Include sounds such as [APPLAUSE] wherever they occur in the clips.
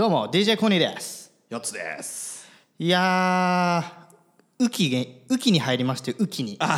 どうも DJ コニーです。四つです。いやー雨季げ雨季に入りまして雨季に。梅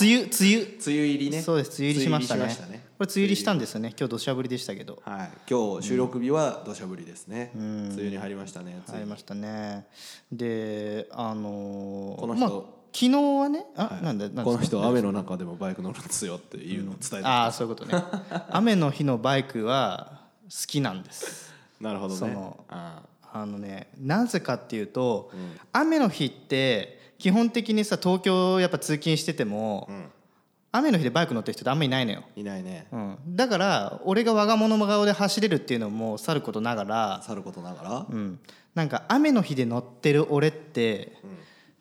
雨梅雨。梅雨入りね。そうです梅雨入りしましたね。梅雨入りしましたね。これ梅雨入りしたんですよね。今日土砂降りでしたけど。はい。今日収録日は土砂降りですね、梅雨に入りましたね入りましたね。であのーこの人。まあ、昨日はねあ、なんでなんでこの人は雨の中でもバイク乗るんですよっていうのを伝えて、ああそういうことね雨の日のバイクは好きなんですなるほどね。そのああ。のねなぜかっていうと、雨の日って基本的にさ東京やっぱ通勤してても、雨の日でバイク乗ってる人ってあんまりいないのよ、いないね。うん、だから俺が我が物顔で走れるっていうのもさることながら、さることながら、うん、なんか雨の日で乗ってる俺って、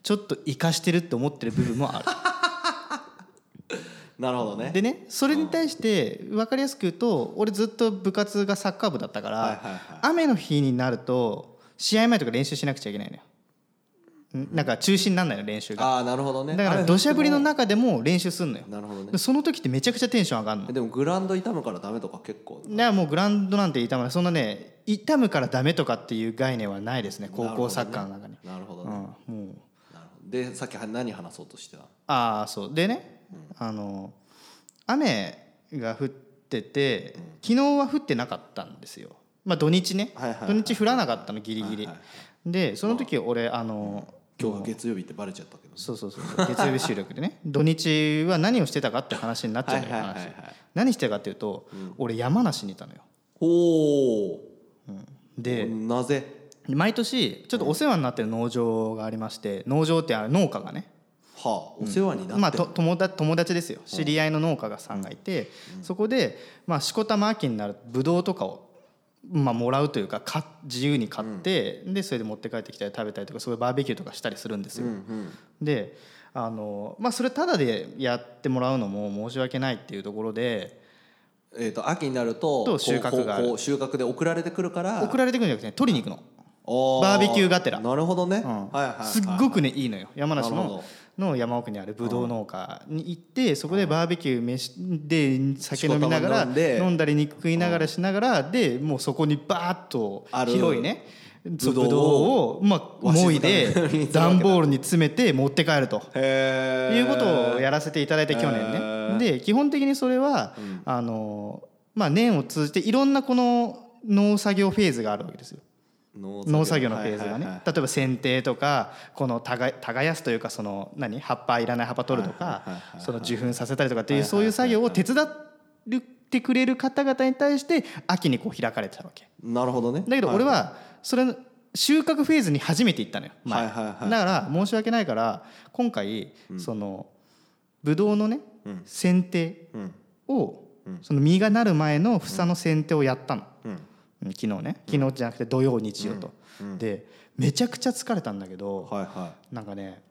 ちょっと生かしてるって思ってる部分もある [LAUGHS] なるほどね。でねそれに対して分かりやすく言うと俺ずっと部活がサッカー部だったから、はいはいはい。雨の日になると試合前とか練習しなくちゃいけないのよ。ん。なんか中止にならないの練習が。ああなるほどね。だから土砂降りの中でも練習すんのよ。なるほどね。でその時ってめちゃくちゃテンション上がるの。えでもグラウンド痛むからダメとか結構。だからもうグラウンドなんて痛むそんなね痛むからダメとかっていう概念はないですね高校サッカーの中に、なるほどね。うん、もう。でさっきは何話そうとしてたああそう。でね、あの雨が降ってて昨日は降ってなかったんですよ。まあ土日ね、はいはいはい。土日降らなかったのギリギリ、はいはいはでその時俺あの今日が月曜日ってバレちゃったけどそうそうそうそう。月曜日収録でね。[LAUGHS] 土日は何をしてたかって話になっちゃうのよ何してたかっていうと、俺山梨にいたのよ。おおでなぜ？毎年ちょっとお世話になってる農場がありまして農場ってある農家がねはあお世話になって、まあ、と友達友達ですよ。知り合いの農家がさんがいて、そこで、まあ、しこたま秋になるとブドウとかを、まあ、もらうというかか自由に買って、でそれで持って帰ってきたり食べたりとかそういうバーベキューとかしたりするんですよ。うんうん。であの、まあ、それただでやってもらうのも申し訳ないっていうところでえー、と秋になるとと収穫が収穫で送られてくるから送られてくるんじゃなくて、取りに行くの。おバーベキューがてら。なるほどね、うん。はいはいはいすっごくねいいのよ。山梨のの山奥にあるブドウ農家に行ってそこでバーベキュー飯で酒飲みながら飲んだり肉食いながらしながらでもうそこにバーッと広いねぶどうをまあわしもいで [LAUGHS] 段ボールに詰めて持って帰ると。いうことをやらせていただいて去年ね。で基本的にそれは、あのまあ年を通じていろんなこの農作業フェーズがあるわけですよ。農農作業のフェーズがね、例えば剪定とかこの耕耕すというかその何？葉っぱいらない葉っぱ取るとかその受粉させたりとかっていうそうはいう作業を手伝ってくれる方々に対して秋にこう開かれてたわけ。なるほどね。だけど俺はそれの収穫フェーズに初めて行ったのよ前。はいはいはい。だから申し訳ないから今回そのブドウのねうん。剪定うん。をその実がなる前の房の剪定をやったの。昨日ね。昨日じゃなくて土曜日曜と、でめちゃくちゃ疲れたんだけど、はいはなんかね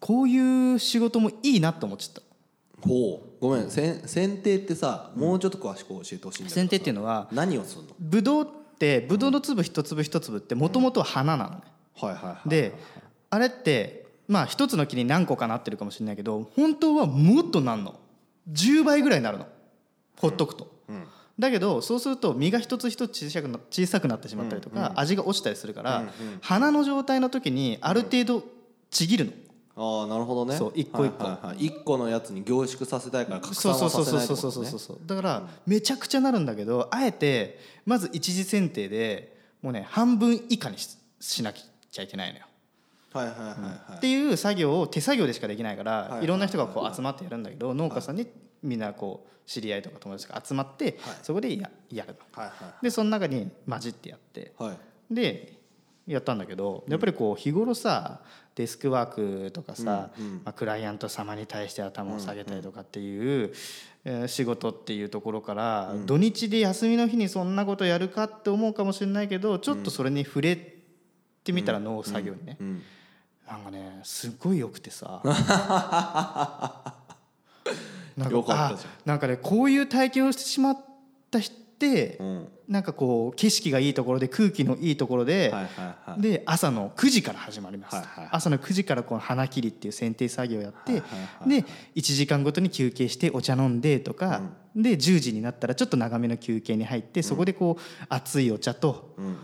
こういう仕事もいいなと思っちゃった。いほう。ごめん。せん剪定ってさもうちょっと詳しく教えてほしいんだけど定っていうのは何をするの？ブドウってブドウの粒一粒一粒ってもともとは花なのね、はいはいはいであれってまあ一つの木に何個かなってるかもしれないけど本当はもっとなんの。10倍ぐらいになるの。ほっとくと、うんだけどそうすると実が一つ一つ小さくな小さくなってしまったりとか、味が落ちたりするから、花の状態の時にある程度ちぎるの、ああなるほどね。そう一個一個。はいはいはい。一個のやつに凝縮させたいから拡散そうそうはさせそうそうそう。ないってことね。そうそうそうだからめちゃくちゃなるんだけどあえてまず一次剪定でもうね半分以下にししなきゃいけないのよ。はいはいはいはい。っていう作業を手作業でしかできないから、いはい。いろんな人がこう集まってやるんだけど農家さんにみんなこう知り合いとか友達が集まって、そこでややるの。はいはでその中に混じってやって。いはい。でやったんだけどやっぱりこう日頃さデスクワークとかさ、まあ、クライアント様に対して頭を下げたりとかっていう、えー仕事っていうところから、土日で休みの日にそんなことやるかって思うかもしれないけどちょっとそれに触れてみたら農作業にね、うん。なんかねすっごい良くてさ [LAUGHS] よかったじゃん。あなんかねこういう体験をしてしまった人っって、うん。なんかこう景色がいいところで空気のいいところで、はいはいはい。で朝の9時から始まります、はいはい朝の9時からこの花切りっていう剪定作業をやって、はいはいはいで1時間ごとに休憩してお茶飲んでとか、で10時になったらちょっと長めの休憩に入ってそこでこう熱いお茶とうん。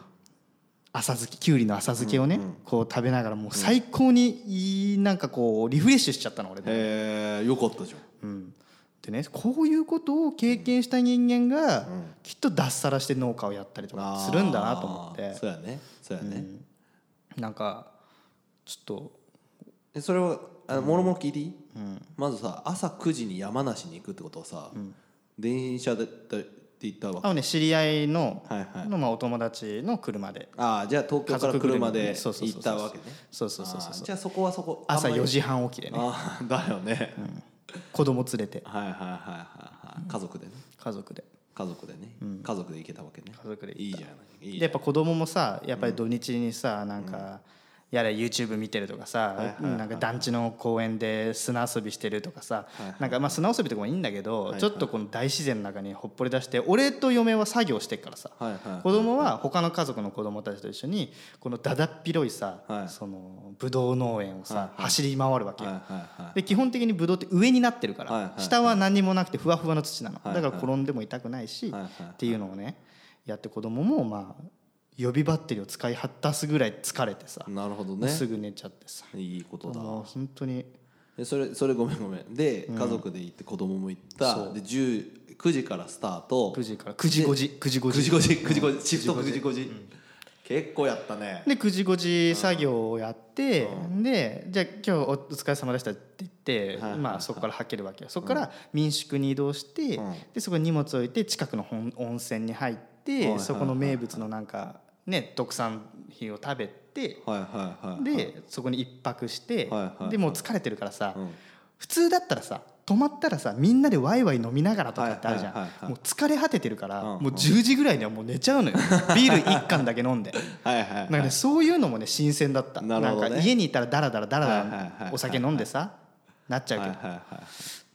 浅漬けきゅうりの浅漬けをね、こう食べながらもう最高にいいなんかこうリフレッシュしちゃったの俺で。へえよかったじゃん。うんでねこういうことを経験した人間がきっと脱サラして農家をやったりとかするんだなと思って。そうやね。そうやね、なんかちょっと。えそれはあのもろもろ聞いていい、まずさ朝9時に山梨に行くってことはさ、電車ででで行ったわけ。あのね知り合いの,、はいはい。のまあお友達の車で。ああじゃあ東京から車でそうそうそうそう行ったわけね。そうそうそうそうあーじゃあそこはそこ朝あんまり。4時半起きでね。ああだよね、子供連れて。はいはいはいはいはい。家族でね。家族で。家族でね、家族で行けたわけね。家族で行った。いいじゃない。いいゃやっぱ子供もさやっぱり土日にさなんか、やれ YouTube 見てるとかさ、なんか団地の公園で砂遊びしてるとかさ、なんかまあ砂遊びとかもいいんだけど、ちょっとこの大自然の中にほっぽり出して俺と嫁は作業してっからさ、はいはい。子供は他の家族の子供たちと一緒にこのだだっ広いさ、はい。そのブドウ農園をさ、走り回るわけよ。で基本的にブドウって上になってるから、下は何にもなくてふわふわの土なの、はいだから転んでも痛くないし、っていうのをねやって子供もまあ予備バッテリーを使い果たすぐらい疲れてさ、なるほどね。すぐ寝ちゃってさ。いいことだ。本当に。でそれそれごめんごめん。で、家族で行って子供も行った。で10 9時からスタート。9時から。9時5時。9時5 9時時5時9時5時。シフト9時5時、結構やったね。で9時5時作業をやって、でじゃあ今日お疲れ様でしたって言って、はいはいまあ、そこからはけるわけよ。そこから民宿に移動して、うん。でそこに荷物を置いて近くの本温泉に入って、そこの名物のなんかね特産品を食べて、はいはいはいでそこに一泊して、はいはいはい。でもう疲れてるからさ、うん。普通だったらさ泊まったらさみんなでワイワイ飲みながらとかってあるじゃん、はいはいはいはい。もう疲れ果ててるから、うん。もう10時ぐらいにはもう寝ちゃうのよ。ビール1缶だけ飲んで。はいはいなんかね、そういうのもね新鮮だった。なるほどね。んか家にいたらダラダラダラダはいはいはいはいラお酒飲んでさなっちゃうけど、はいはいは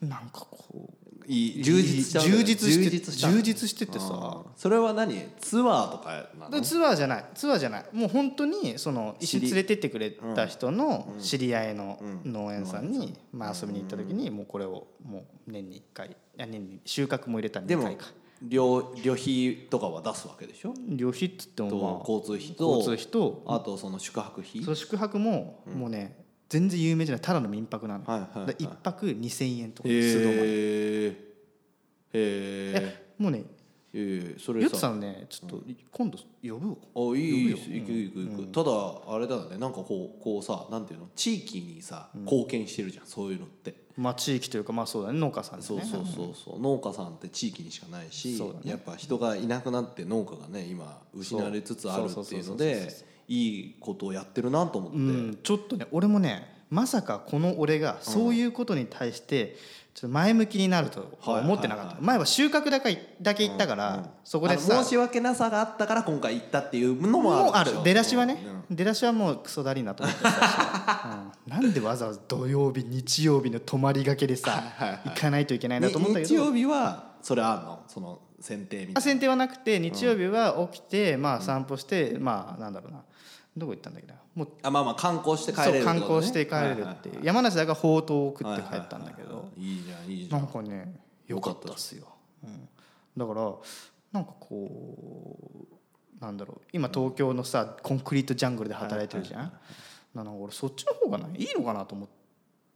い。なんかこういい充実充実して充実しててさ。それは何？ツアーとかなの？でツアーじゃない。ツアーじゃない。もう本当にその一緒に連れてってくれた人の知り合いの農園さんに、まあ、遊びに行った時にもうこれをもう年に1回年に収穫も入れたら2でも回か旅旅費とかは出すわけでしょ？旅費っつっても、とまあ、交通費と交通費とあとその宿泊費？その宿泊ももうね全然有名じゃないただの民泊なの、はいはいはい。だから一泊2,000円とか素泊まり。へえへもうねええそれさ。ヨッツさんねちょっと今度呼ぶわ。あいいよ。行く行く行く、ただあれだよね。なんかこうこうさなんていうの？地域にさ貢献してるじゃん、そういうのって、まあ地域というかまあそうだね。農家さんね。そうそうそうそう。農家さんって地域にしかないし、ね。やっぱ人がいなくなって農家がね今失われつつあるっていうのでいいことをやってるなと思って、うんちょっとね俺もねまさかこの俺がそういうことに対してちょっと前向きになるとは思ってなかった、はいはい前は収穫だけだけ行ったから、そこであさの申し訳なさがあったから今回行ったっていうのもあるもうある。出だしはね、うん。出だしはもうクソだりーなと思ってたし、う [LAUGHS] んなんでわざわざ土曜日日曜日の泊まりがけでさ、行かないといけないなと思ったけど。に日曜日はそれあんの？その選定みたいな。選定はなくて日曜日は起きて、まあ散歩して、まあなんだろうな。どこ行ったんだっけな。もうあまあまあ観光して帰れるそう観光して帰れるってい山梨だからほうとうを食って帰ったんだけど、いいじゃんいいじゃなんんかね良かったっすよ、うん、だからなんかこうなんだろう。今東京のさコンクリートジャングルで働いてるじゃん、なんか俺そっちの方がねい？いのかなと思っ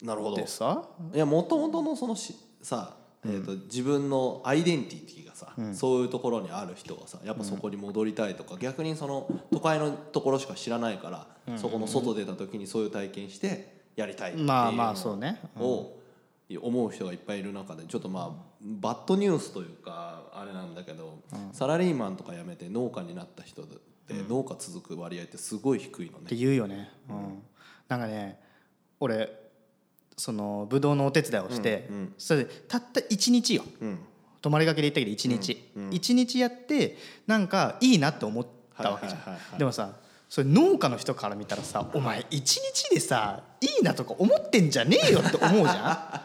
なるほど。てさいやもともとのそのしさ、えー、と自分のアイデンティティがさ、そういうところにある人はさやっぱそこに戻りたいとか、逆にその都会のところしか知らないから、そこの外出た時にそういう体験してやりたいっていうまあまあそうね、うん。を思う人がいっぱいいる中でちょっとまあバッドニュースというかあれなんだけど、サラリーマンとか辞めて農家になった人って農家続く割合ってすごい低いのね。って言うよね、うん、なんかね俺そのブドウのお手伝いをして、それでたった1日よ、うん。泊まりがけで行ったけど1日、一日やってなんかいいなって思ったわけじゃん、はいはいはいはい。でもさそれ農家の人から見たらさお前一日でさいいなとか思ってんじゃねえよって思うじゃ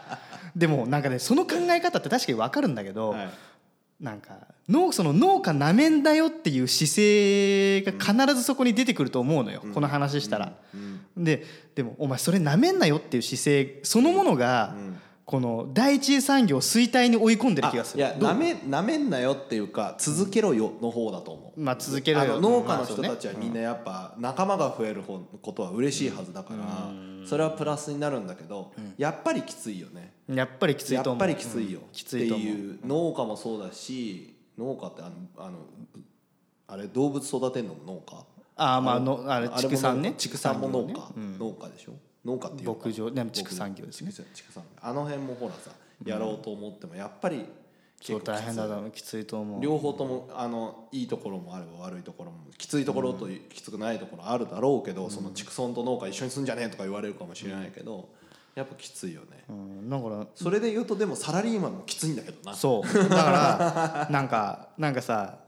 ん。[LAUGHS] でもなんかねその考え方って確かに分かるんだけど、はいなんか農その農家なめんだよっていう姿勢が必ずそこに出てくると思うのよ、この話したら。ででもお前それなめんなよっていう姿勢そのものが、この第一次産業を衰退に追い込んでる気がする。いやなめなめんなよっていうか続けろよの方だと思う、まあ続けろよ。農家の人たちはみんなやっぱ仲間が増えることは嬉しいはずだからそれはプラスになるんだけどやっぱりきついよねやっぱりきついと思う。やっぱりきついよ、っていう農家もそうだし農家ってあのあのあれ動物育てるのも農家？ああまあのあれ畜産ね。畜産も農家、農家でしょ？農家っていう牧場で畜産業ですね。畜産あの辺もほらさやろうと思ってもやっぱりそう大変だきついと思う。両方ともあのいいところもあれば悪いところもきついところときつくないところあるだろうけど、その畜村と農家一緒に住んじゃねえとか言われるかもしれないけど、やっぱきついよね、うん、だからそれで言うとでもサラリーマンもきついんだけどな。そう。だから [LAUGHS] なんかなんかさ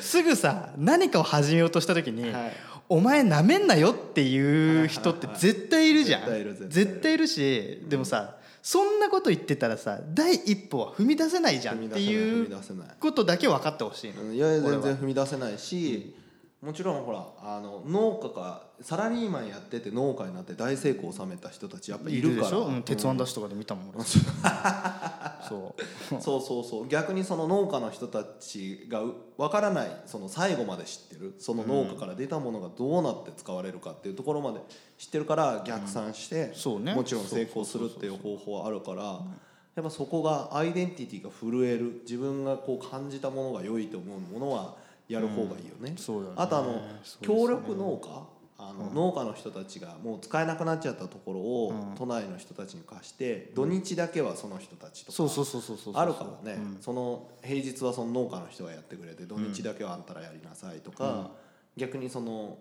すぐさ何かを始めようとした時に、はい、お前なめんなよっていう人って絶対いるじゃん。絶対いるしでもさそんなこと言ってたらさ第一歩は踏み出せないじゃんっていうことだけ分かってほしいの。いや全然踏み出せないし、もちろんほらあの農家かサラリーマンやってて農家になって大成功を収めた人たちやっぱいるから、うん、鉄腕ダッシュとかで見たもん、[LAUGHS] そう。そうそうそう。逆にその農家の人たちがわからないその最後まで知ってるその農家から出たものがどうなって使われるかっていうところまで知ってるから逆算して、うんね、もちろん成功するっていう方法はあるから。やっぱそこがアイデンティティが震える自分がこう感じたものが良いと思うものはやる方がいいよね。うんね、あとあの、協力農家？あの、農家の人たちがもう使えなくなっちゃったところを、都内の人たちに貸して土日だけはその人たちとかあるからね、その平日はその農家の人がやってくれて土日だけはあんたらやりなさいとか、逆にその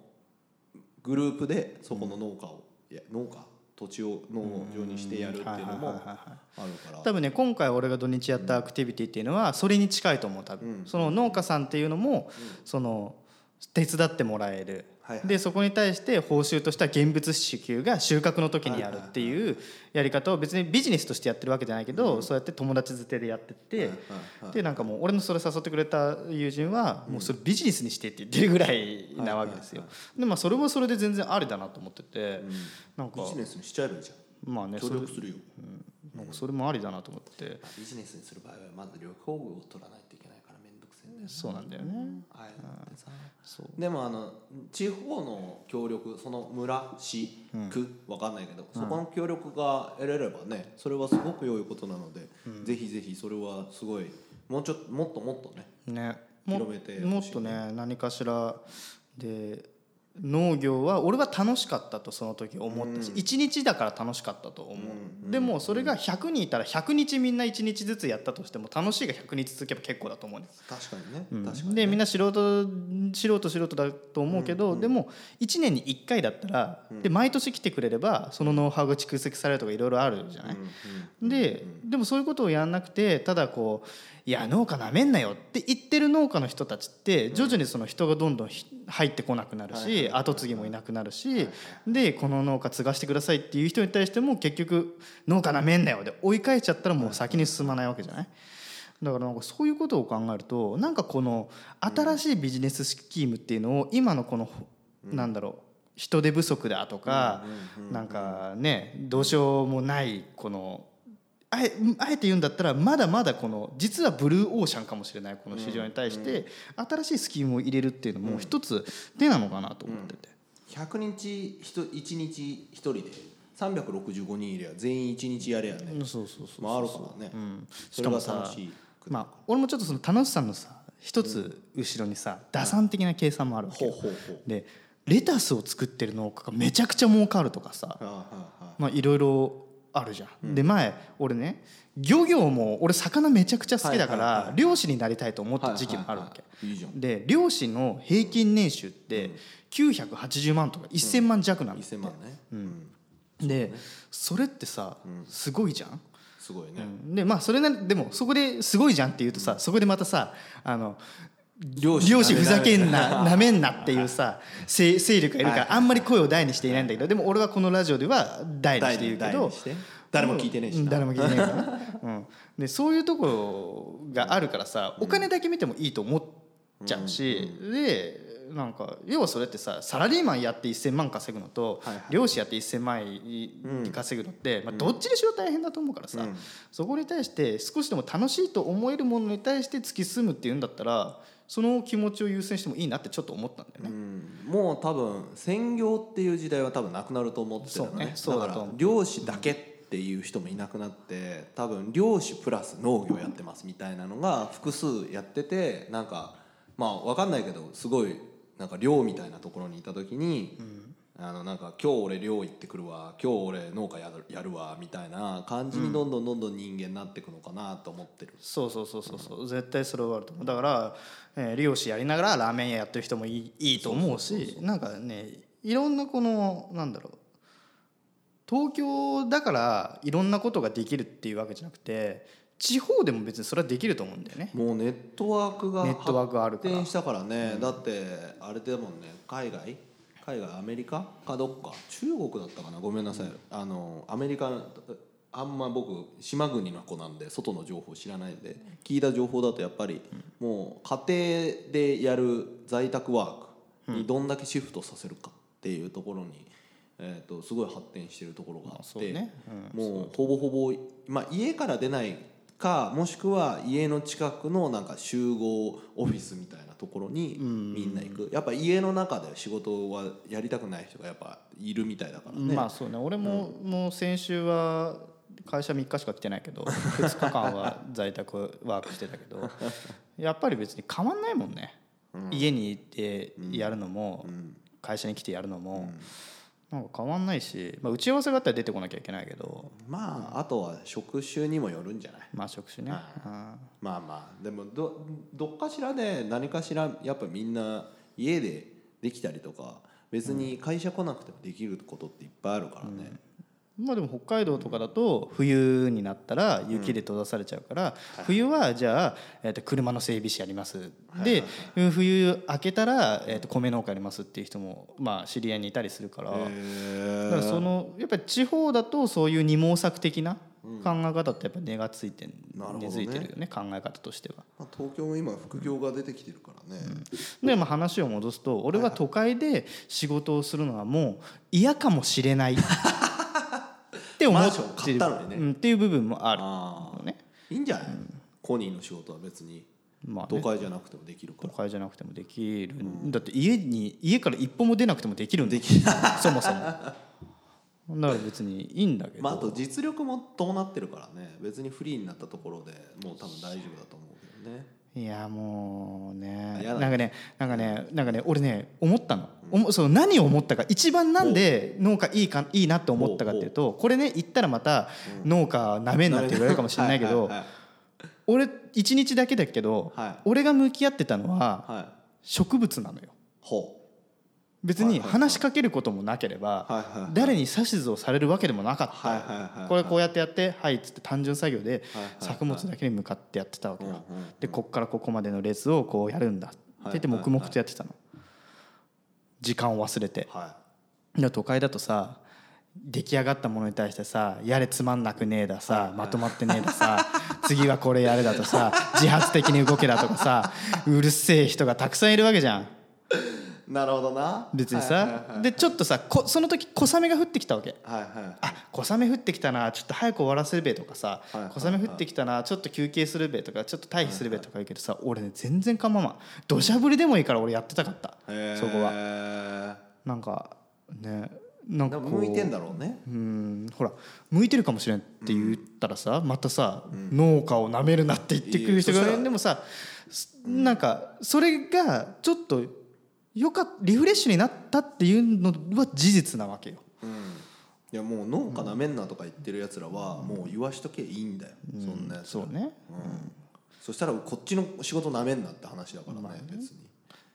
グループでそこの農家を、いや農家土地を農場にしてやるっていうのもあるから。多分ね今回俺が土日やったアクティビティっていうのはそれに近いと思う多分、その農家さんっていうのも、その手伝ってもらえる。はいはい、でそこに対して報酬としては現物支給が収穫の時にやるっていうやり方を別にビジネスとしてやってるわけじゃないけど、うん、そうやって友達づてでやってって、でなんかもう俺のそれ誘ってくれた友人はもうそれビジネスにしてって言ってるぐらいなわけですよ。でまあそれもそれで全然ありだなと思ってて、うん、なんかビジネスにしちゃえばいいじゃん。まあね、協力するよ、うん、なんかそれもありだなと思って、ビジネスにする場合はまず旅行部を取らないだよそうなんだよね、あえてさでもあの地方の協力その村市区、うん、わかんないけど、そこの協力が得れればねそれはすごく良いことなので、うん、ぜひぜひそれはすごいもうちょっともっともっとねね。広めてもっとね何かしらで農業は俺は楽しかったとその時思ったし、うん、1日だから楽しかったと思う、うん、でもそれが100人いたら100日みんな1日ずつやったとしても楽しいが100日続けば結構だと思うんです。確かにね、うん、確かに、ね、でみんな素人素人素人だと思うけど、でも1年に1回だったら、で毎年来てくれればそのノウハウが蓄積されるとかいろいろあるじゃない、ででもそういうことをやんなくてただこういや農家なめんなよって言ってる農家の人たちって徐々にその人がどんどん入ってこなくなるし後継ぎもいなくなるしでこの農家継がしてくださいっていう人に対しても結局農家なめんなよで追い返っちゃったらもう先に進まないわけじゃない？だからなんかそういうことを考えるとなんかこの新しいビジネススキームっていうのを今のこのなんだろう人手不足だとかなんかねどうしようもないこのあえあえて言うんだったらまだまだこの実はブルーオーシャンかもしれないこの市場に対して新しいスキームを入れるっていうのも一つ手なのかなと思ってて。100日1日1人で365人いりゃ全員1日やれやね。そうそうそう回るからね、うん、しかもさまあ俺もちょっとその楽しさのさ一つ後ろにさ、打算的な計算もあるわけでレタスを作ってる農家がめちゃくちゃ儲かるとかさまあいろいろあるじゃん、うん、で前俺ね漁業も俺魚めちゃくちゃ好きだから漁師になりたいと思った時期もあるわけ。で漁師の平均年収って980万とか1000万弱なんだって、うん、でそれってさすごいじゃん？すごいね、でまあそれなでもそこですごいじゃんって言うとさそこでまたさあの漁師ふざけんななめんなっていうさ勢力がいるからあんまり声を大にしていないんだけどでも俺はこのラジオでは大にしているけど誰も聞いてねえしな。誰も聞いてねえからね、[LAUGHS] うん、でそういうところがあるからさお金だけ見てもいいと思っちゃうし、でなんか要はそれってさサラリーマンやって1,000万稼ぐのと、漁師やって1,000万円稼ぐのって、まあ、どっちにしろ大変だと思うからさ、うん。そこに対して少しでも楽しいと思えるものに対して突き進むっていうんだったらその気持ちを優先してもいいなってちょっと思ったんだよね。うん。もう多分専業っていう時代は多分なくなると思ってるのね。ねそうだから漁師だけっていう人もいなくなって多分漁師プラス農業やってますみたいなのが複数やっててなんかまあ分かんないけどすごいなんか漁みたいなところにいた時に、あのなんか今日俺漁行ってくるわ今日俺農家やるやるわみたいな感じにどんどんどんどん人間になっていくのかなと思ってる、そうそうそうそうそう。絶対それはあると思う。だから、えー漁師やりながらラーメン屋やってる人もいいいいと思うしなんかねいろんなこのなんだろう東京だからいろんなことができるっていうわけじゃなくて地方でも別にそれはできると思うんだよね。もうネットワークがネットワークがあるから。発展したからね、だってあれでもんね。海外？海外？アメリカ？かどっか？中国だったかな？ごめんなさい、あのアメリカあんま僕島国の子なんで外の情報知らないんで聞いた情報だとやっぱりもう家庭でやる在宅ワークにどんだけシフトさせるかっていうところに、えー、とすごい発展してるところがあって、もうほぼほぼ、まあ、家から出ないかもしくは家の近くのなんか集合オフィスみたいなところにみんな行く。やっぱ家の中で仕事はやりたくない人がやっぱいるみたいだからね、まあそうね。俺も、もう先週は会社3日しか来てないけど [LAUGHS] 2日間は在宅ワークしてたけどやっぱり別に変わんないもんね、家に行ってやるのも、会社に来てやるのも、なんか変わんないし、まあ、打ち合わせがあったら出てこなきゃいけないけど。まああとは職種にもよるんじゃない？まあ職種ね、うん。まあまあでもどどっかしらで何かしらやっぱみんな家でできたりとか別に会社来なくてもできることっていっぱいあるからね、まあでも北海道とかだと冬になったら雪で閉ざされちゃうから、冬はじゃあ、えー、と車の整備士やります、で冬明けたら、えー、と米農家やりますっていう人もまあ知り合いにいたりするから、だからそのやっぱり地方だとそういう二毛作的な考え方ってやっぱ根がついて根付いてるよね考え方としては。まあ、東京も今副業が出てきてるからね、でまあ話を戻すと俺は都会で仕事をするのはもう嫌かもしれない [LAUGHS] って思ってる買ったのにね。うんっていう部分もある。のね。いいんじゃない、コニーの仕事は別に。まあね。都会じゃなくてもできるから、都会じゃなくてもできる、だって家に家から一歩も出なくてもできるんだそもそも。だから別にいいんだけど、まあ、あと実力も伴ってるからね。別にフリーになったところでもう多分大丈夫だと思うけどねいやもうねなんかねなんかねなんかね俺ね思ったの、おもそう何を思ったか。一番なんで農家いいかいいなって思ったかっていうとこれね言ったらまた農家なめんなって言われるかもしれないけど俺一日だけだけど、はい。俺が向き合ってたのは植物なのよ。ほ別に話しかけることもなければ誰に指図をされるわけでもなかった。これこうやってやってはいっつって単純作業で作物だけに向かってやってたわけよでこっからここまでの列をこうやるんだ。って言って黙々とやってたの。時間を忘れて。都会だとさ出来上がったものに対してさやれつまんなくねえださまとまってねえださ次はこれやれだとさ自発的に動けだとかさうるせえ人がたくさんいるわけじゃん。いなるほどな。別にはいはいはいさでちょっとさこその時小雨が降ってきたわけ。はいはいあ小雨降ってきたなちょっと早く終わらせるべとかさはいはい小雨降ってきたなちょっと休憩するべとかちょっと退避するべとか言うけどさ俺ね全然構わん。土砂降りでもいいから俺やってたかった。そこは。なんかねなんか向いてんだろうね。うん。ほら向いてるかもしれんって言ったらさ、またさ、農家をなめるなって言ってくる人がいやそしたら。でもさすなんかそれがちょっとよかっリフレッシュになったっていうのは事実なわけよ。うん。いやもう農家なめんなとか言ってるやつらはもう言わしとけいいんだよ、そんなやつら。そうね、うん。そしたらこっちの仕事なめんなって話だからね,、別に。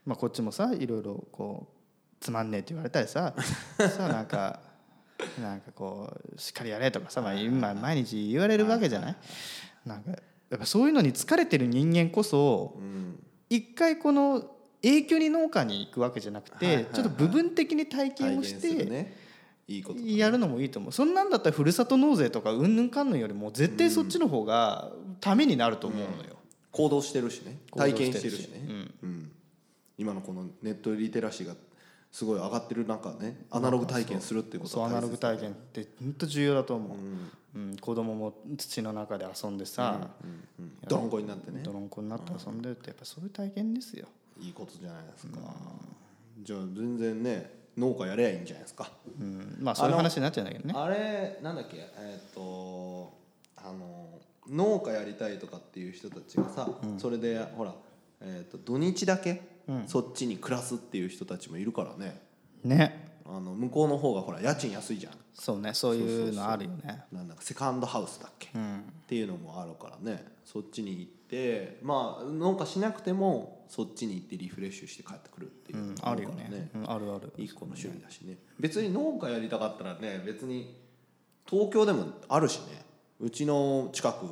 まあ、こっちもさいろいろこうつまんねえって言われたりさ [LAUGHS] さなんかなんかこうしっかりやれとかさ、まあ、今毎日言われるわけじゃない。なんかやっぱそういうのに疲れてる人間こそうん。一回この永久に農家に行くわけじゃなくて、ちょっと部分的に体験をして、ね。いいことだね。やるのもいいと思う。そんなんだったらふるさと納税とかうんぬんかんぬんよりも絶対そっちの方がためになると思うのよ、行動してるしね。体験してるしね。うん。今のこのネットリテラシーがすごい上がってる中ねアナログ体験するっていうことそうアナログ体験験って本当重要だと思う、うん。子供も土の中で遊んでさ、泥んこになってね泥んこになって遊んでるってやっぱそういう体験ですよ、いいことじゃないですか。じゃあ全然ね農家やればいいんじゃないですか。うん、まあそういう話になっちゃうんだけどね。あれなんだっけえっ、とあの農家やりたいとかっていう人たちがさ、それでほら、えー、と土日だけ、そっちに暮らすっていう人たちもいるからね。ねあの向こうの方がほら家賃安いじゃん。そうねそういうのあるよね。なんだかセカンドハウスだっけ、っていうのもあるからね。そっちに行ってまあ農家しなくてもそっちに行ってリフレッシュして帰ってくるっていううのんもあるよね。うん、あるある。一個の趣味だしね。別に農家やりたかったらね別に東京でもあるしね。うちの近く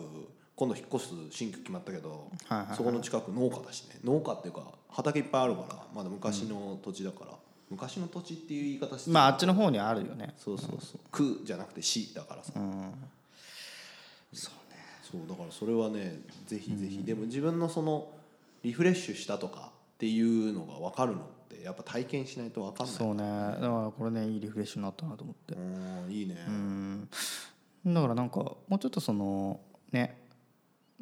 今度引っ越す新居決まったけど、はいはいはい。そこの近く農家だしね。農家っていうか畑いっぱいあるからまだ昔の土地だから、昔の土地っていう言い方してまああっちの方にあるよね。そうそうそう。区じゃなくて市だからさ、そうだからそれはねぜひぜひ、でも自分のそのリフレッシュしたとかっていうのが分かるのってやっぱ体験しないと分かんない。そうね。だからこれねいいリフレッシュになったなと思って。うんいいね、だからなんかもうちょっとそのね。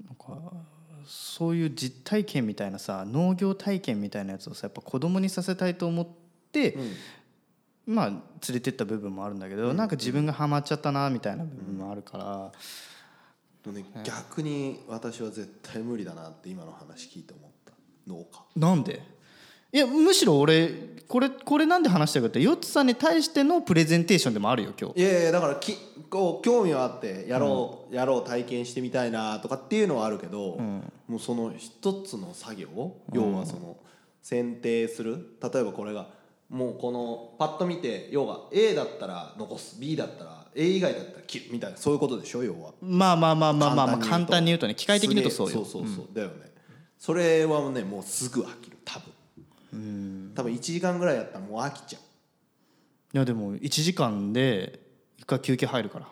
なんかそういう実体験みたいなさ農業体験みたいなやつをさやっぱ子供にさせたいと思って、まあ連れてった部分もあるんだけど、なんか自分がハマっちゃったなみたいな部分もあるから、ね逆に私は絶対無理だなって今の話聞いて思った。農家。なんで？いやむしろ俺これこれなんで話したかってヨッツさんに対してのプレゼンテーションでもあるよ今日。いやいやだからきこう興味はあってやろう、やろう体験してみたいなとかっていうのはあるけど、もうその一つの作業要はその選定する。例えばこれがもうこのパッと見て要は A だったら残す B だったら A 以外だったら切るみたいなそういうことでしょ要は。まあまあまあまあまあ、まあ、簡単に言うとね機械的に言うとそうよ。そうそうそう、だよね。それはねもうすぐ飽きる多分。多分1時間ぐらいやったらもう飽きちゃう。いやでも1時間で一回休憩入るから。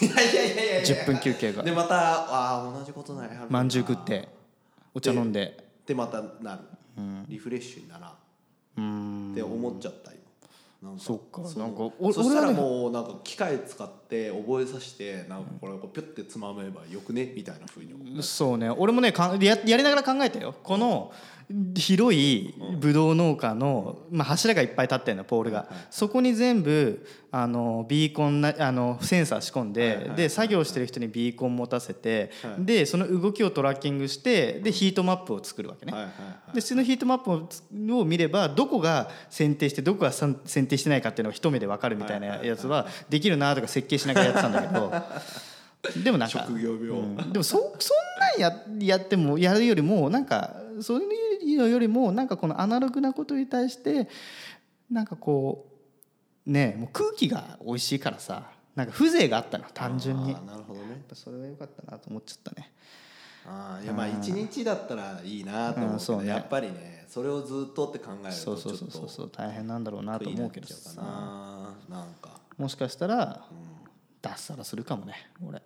いやいやいやいやいや。10分休憩が。でまたああ同じことないはるな。まんじゅう食ってお茶飲んで。でまたなる、リフレッシュにならんうんって思っちゃった今なんか。そっか。なんかおそしたらもうなんか機械使って覚えさせてなんかこれをピュッてつまめばよくね？みたいなふうにそうね。俺もねかんややりながら考えたよ。この広いブドウ農家の、まあ、柱がいっぱい立ってるのポールが、そこに全部あのビーコンなあのセンサー仕込んで、で作業してる人にビーコン持たせて、でその動きをトラッキングしてでヒートマップを作るわけね、でそのヒートマップを見ればどこが選定してどこが選定してないかっていうのが一目で分かるみたいなやつはできるなとか設計しながらやってたんだけど。[LAUGHS] でもなんか職業病、うん。でもそそんなんややってもやるよりもなんかそういうのよりもなんかこのアナログなことに対してなんかこうねもう空気が美味しいからさなんか風情があったの単純に。なるほどね。それは良かったなと思っちゃったね。あーいやまあ一日だったらいいなと思うけど、うんそうね。やっぱりねそれをずっとって考えるそうとちょっとそうそうそうそう大変なんだろうなと思うけどさ。かななんか。もしかしたら脱サラするかもね俺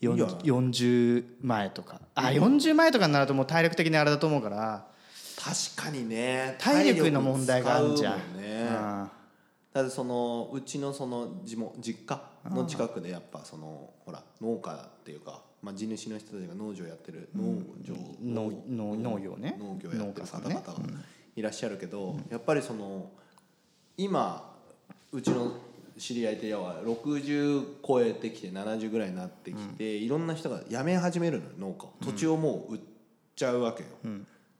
40前とか。あ40前とかになるともう体力的にあれだと思うから。確かにね。体力の問題があるじゃ。んね。だってそのうちのその地元実家の近くでやっぱそのほら農家っていうか、まあ、地主の人たちが農場やってる農場、農農農業ね。農業やってる農家さんね。方々がいらっしゃるけど、やっぱりその今うちの知り合いって要は60超えてきて70ぐらいになってきて、いろんな人が辞め始めるのよ農家を。土地をもう売っちゃうわけよ。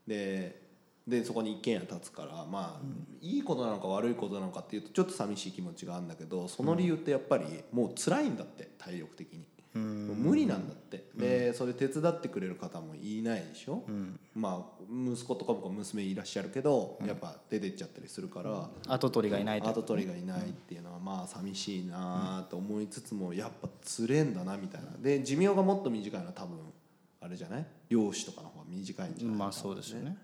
ででそこに一軒家建つからまあ、いいことなのか悪いことなのかっていうとちょっと寂しい気持ちがあるんだけどその理由ってやっぱりもう辛いんだって体力的に。無理なんだって。でそれ手伝ってくれる方もいないでしょ、まあ息子とか僕は娘いらっしゃるけど、やっぱ出てっちゃったりするから、後取りがいないと。後取りがいないっていうのはまあ寂しいなと思いつつもやっぱつれんだなみたいな。で寿命がもっと短いのは多分あれじゃない？漁師とかの方が短いんじゃない？まあそうですよね。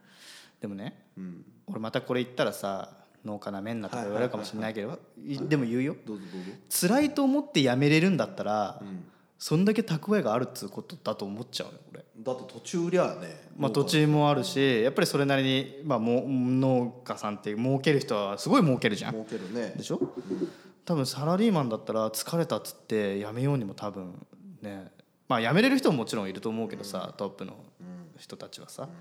でもねうん。俺またこれ言ったらさ農家なめんなとか言われるかもしれないけど、いでも言うよ。どうぞどうぞ。辛いと思ってやめれるんだったら、んそんだけ蓄えがあるっつうことだと思っちゃうよ俺。だって途中りゃねまあ、土地もあるしやっぱりそれなりに、まあ、も農家さんって儲ける人はすごい儲けるじゃん。儲けるね。でしょ？多分サラリーマンだったら疲れたっつって辞めようにも多分ねまあ辞めれる人ももちろんいると思うけどさトップの人たちはさ。だか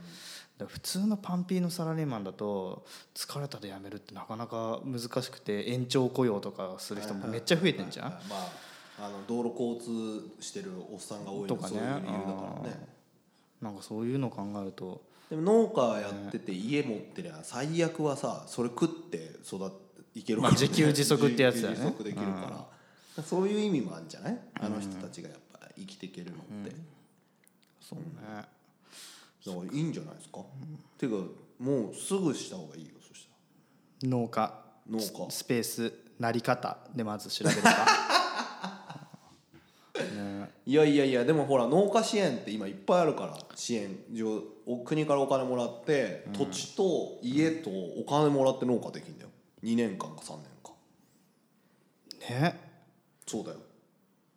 ら普通のパンピーのサラリーマンだと疲れたで辞めるってなかなか難しくて延長雇用とかする人もめっちゃ増えてんじゃん。まああの道路交通してるおっさんが多いのとかねはそういう理由だからね。なんかそういうのを考えると。でも農家やってて家持ってりゃ最悪はさそれ食って育っていけるから、まあ自給自足ってやつだよね。自給自足できるから、そういう意味もあるんじゃない？あの人たちがやっぱ生きていけるのって、そうね。だからいいんじゃないですか、ていうかもうすぐした方がいいよそした農家。ら農家。ススペースなり方でまず調べるか。ねいやいやいやでもほら農家支援って今いっぱいあるから支援上お国からお金もらって、土地と家とお金もらって農家できんだよ。2年間か3年かね。そうだよ。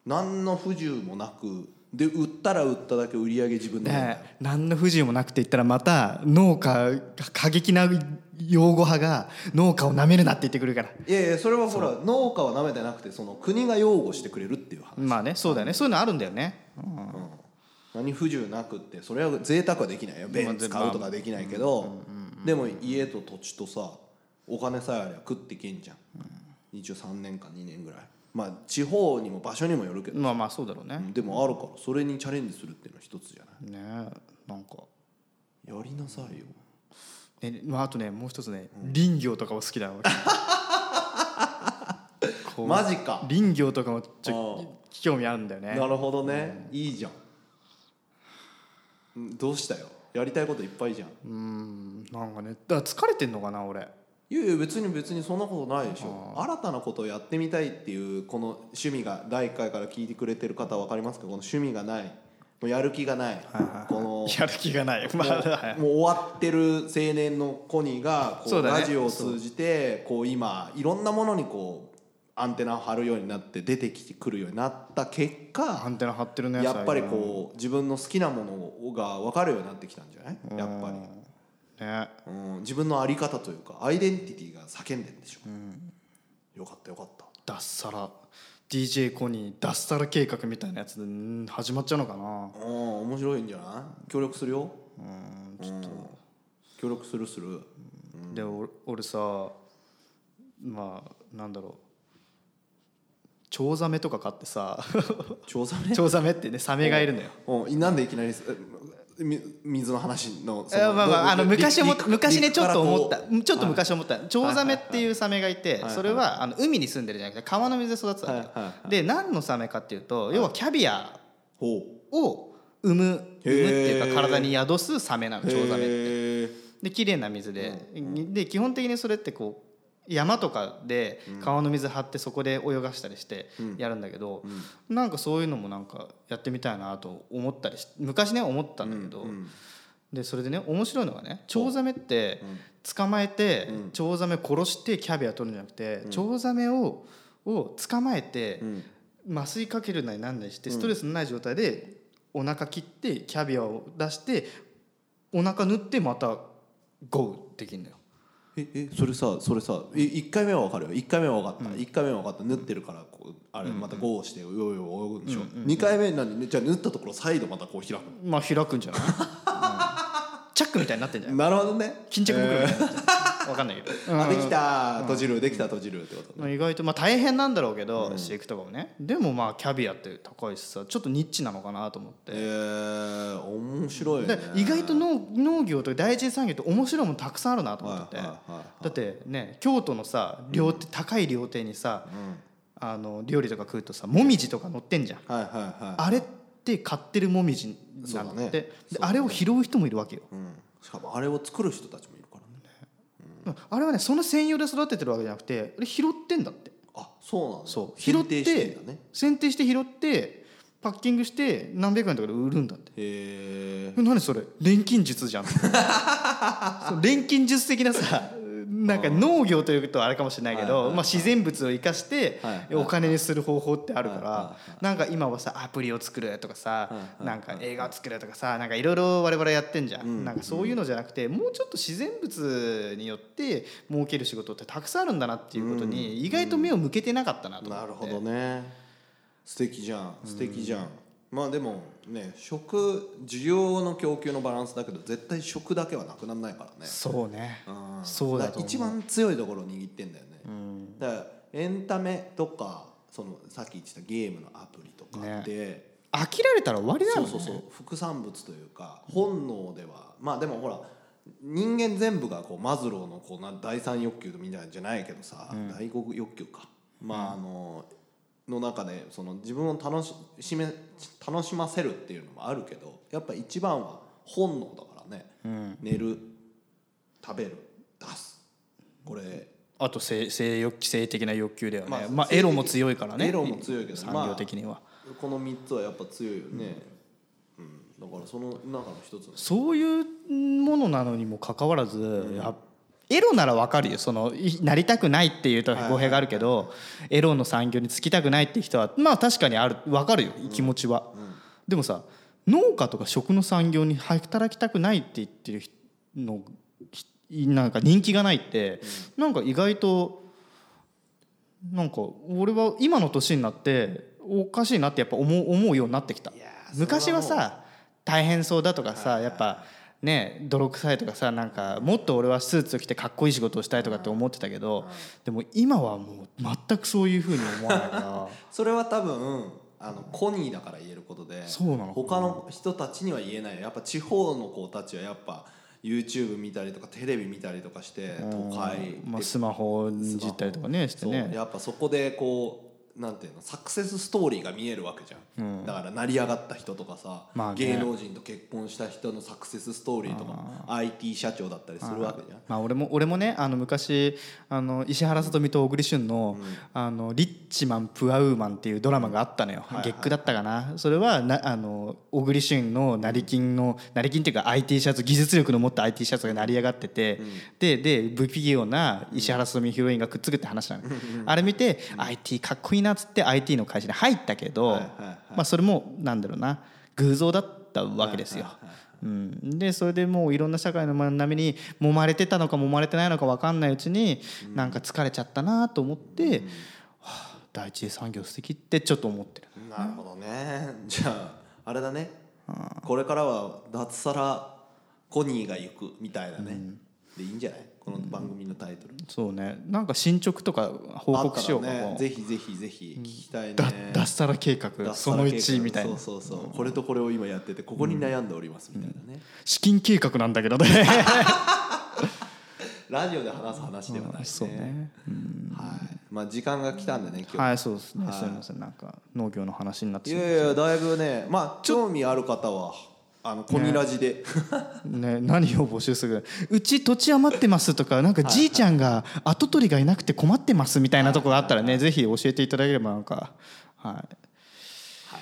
何の不自由もなくで売ったら売っただけ売り上げ自分でね何の不自由もなくて言ったらまた農家過激な擁護派が農家をなめるなって言ってくるから。いやいやそれはほら農家はなめてなくてその国が擁護してくれるっていう話、まあねそうだよね。そういうのあるんだよね。何不自由なくってそれは贅沢はできないよ。便使うとかできないけど。でも家と土地とさお金さえあれば食っていけんじゃん。一応3年か2年ぐらいまあ地方にも場所にもよるけど。まあまあそうだろうね。でもあるからそれにチャレンジするっていうのは一つじゃない？ねなんか。やりなさいよ。えまああとねもう一つね林業とかも好きだな俺 [LAUGHS] こうマジか。林業とかもちあょ興味あるんだよね。なるほどね。いいじゃん。うんどうしたよ？やりたいこといっぱいじゃん。うんなんかねだから疲れてんのかな俺いやいや別に別にそんなことないでしょ。新たなことをやってみたいっていうこの趣味が第1回から聞いてくれてる方は分かりますか？この趣味がない。もうやる気がない。このやる気がない。もう終わってる青年のコニーがこそうね。ラジオを通じてこう今いろんなものにこうアンテナを張るようになって出てきてくるようになった結果アンテナ張ってるねやっぱり最こう自分の好きなものが分かるようになってきたんじゃない？近やっぱり。うんね。うん、自分の在り方というかアイデンティティが叫んでんでしょ、よかったよかった。脱サラ。DJ コニー脱サラ計画みたいなやつでうん始まっちゃうのかな。うん面白いんじゃない？協力するよ。うんちょっと、協力するする。で俺俺さまあなんだろう。チョウザメとか飼ってさ。[LAUGHS] チョウザメ？チョウザメってねサメがいるのよ。うん。なんでいきなり水の話のまあまああのど昔昔ねちょっと思った。ちょっと昔思った。チョウザメっていうサメがいてはい。それはあの海に住んでるじゃなくて川の水で育ってたわけ。よはい。はい。はで何のサメかっていうと要はキャビアを産む産むっていうか体に宿すサメなのチョウザメって。で綺麗な水で、で基本的にそれってこう山とかで川の水張ってそこで泳がしたりしてやるんだけど、なんかそういうのもなんかやってみたいなと思ったりし昔ね思ったんだけど、うんでそれでね面白いのがねチョウザメって捕まえてチョウザメ殺してキャビア取るんじゃなくて、チョウザメをを捕まえて、麻酔かけるなりなんなりしてストレスのない状態でお腹切ってキャビアを出してお腹縫ってまたゴーできるのよ。ええそれさそれさえ1回目は分かるよ。1回目は分かった、一1回目は分かった。縫ってるからこうあれまたゴーしてよよよ泳ぐんでしょ、2回目何じゃあ縫ったところ再度またこう開くまあ開くんじゃない、うん。チャックみたいになってんじゃない？なるほどね。巾着袋みたいになってんじゃんわかんないけど、あできた閉じるできた閉じるってことまあ意外とまあ大変なんだろうけど、飼育とかもね。でもまあキャビアって高いしさちょっとニッチなのかなと思って、えー、面白いね。で意外と農農業とか第一次産業って面白いものたくさんあるなと思ってて、はいはいはいはい。だってね京都のさ料亭、高い料亭にさ、あの料理とか食うとさもみじとか乗ってんじゃん、はいはいはいあれって買ってるもみじなんだってね。であれを拾う人もいるわけよ、うん、しかもあれを作る人たちもあれはねその専用で育ててるわけじゃなくてあれ拾ってんだって。あそうなんだ。そう。選拾っててんだね。選定して拾ってパッキングして何百円とかで売るんだって。へえ。え何それ？錬金術じゃん。[LAUGHS] そう錬金術的なさなんか農業というとあれかもしれないけど、まあ、自然物を生かしてお金にする方法ってあるからなんか今はさアプリを作るとかさなんか映画を作るとかさなんかいろいろ我々やってんじゃうん。んなんかそういうのじゃなくてもうちょっと自然物によって儲ける仕事ってたくさんあるんだなっていうことに意外と目を向けてなかったなと思って。なるほどね。素敵じゃん。素敵じゃん、まあでもね食需要の供給のバランスだけど絶対食だけはなくならないからね。そうね。うん。そうだと一番強いところを握ってんだよね、うん。だからエンタメとかそのさっき言ってたゲームのアプリとかで、飽きられたら終わりだよね。そうそうそう。副産物というか本能では。まあでもほら人間全部がこうマズローのこうな第三欲求みたいなんじゃないけどさ、第五欲求か。まああのの中でその自分を楽しめ楽しませるっていうのもあるけどやっぱ一番は本能だからね、うん。寝る食べる出す。これ。あと性性欲性的な欲求だよね。まあまあエロも強いからね。エロも強いけど産業的には。この3つはやっぱ強いよね、うん。だからその中の一つそういうものなのにもかかわらず、やエロならわかるよ。そのいなりたくないっていうと語弊があるけど、エロの産業に就きたくないって人はまあ確かにある。わかるよ気持ちは、でもさ農家とか食の産業に働きたくないって言ってる人のひなんか人気がないって、なんか意外となんか俺は今の年になっておかしいなってやっぱ思う思うようになってきた。昔はさ大変そうだとかさやっぱね泥臭いとかさなんかもっと俺はスーツを着てかっこいい仕事をしたいとかって思ってたけどでも今はもう全くそういうふうに思わないから [LAUGHS] それは多分あのコニーだから言えることでそうなの他の人たちには言えないやっぱ地方の子たちはやっぱ YouTube 見たりとかテレビ見たりとかして都会でまあ、スマホいじったりとかねしてね。やっぱそこでこうなんていうのサクセスストーリーが見えるわけじゃん、だから成り上がった人とかさ、まあね。芸能人と結婚した人のサクセスストーリーとか IT 社長だったりするわけじゃん。まあ、俺も俺もねあの昔あの石原さとみと小栗旬の,、あの「リッチマン・プアウーマン」っていうドラマがあったのよ、月9だったかな。それはなあの小栗旬の成金の成金っていうか IT シャツ技術力の持った IT シャツが成り上がってて、でで不器用な石原さとみヒロインがくっつくって話なの、あれ見て、IT かっこいいなっつって IT の会社に入ったけど、まあ、それもなんだろうな偶像だったわけですよ。うん、でそれでもういろんな社会の波に揉まれてたのか揉まれてないのか分かんないうちになんか疲れちゃったなと思って、はあ、第一次産業素敵ってちょっと思ってる。なるほどね。じゃああれだね。これからは脱サラコニーが行くみたいなね、でいいんじゃない？このタイトル、そうね。なんか進捗とか報告しようかね。ぜひぜひぜひ聞きたいね、だ脱サラ計画脱そのサラ計画。1みたいな。そうそうそう、これとこれを今やっててここに悩んでおりますみたいなね、資金計画なんだけどね。[LAUGHS] ラジオで話す話ではないね。そうね。はい。まあ時間が来たんでね今日、はいそうですね。すいません。なんか農業の話になってい、しまやいやだいぶねまあ興味ある方はあのコニラジで、[LAUGHS] ね、何を募集する？うち土地余ってますとかなんかじいちゃんが跡取りがいなくて困ってますみたいなところがあったらねぜひ教えていただければなんかはい。っ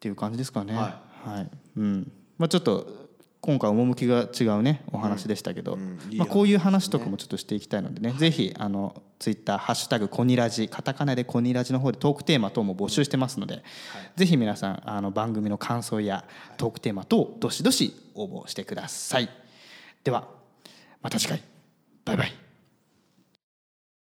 ていう感じですかね。ははい。うん。まあちょっと今回趣が違うねお話でしたけど、うん。いいまあ、こういう話とかもちょっとしていきたいのでね、ぜひあのツイッターハッシュタグコニラジカタカナでコニラジの方でトークテーマ等も募集してますので、ぜひ皆さんあの番組の感想やトークテーマ等どしどし応募してください。ではまた次回。バイバイ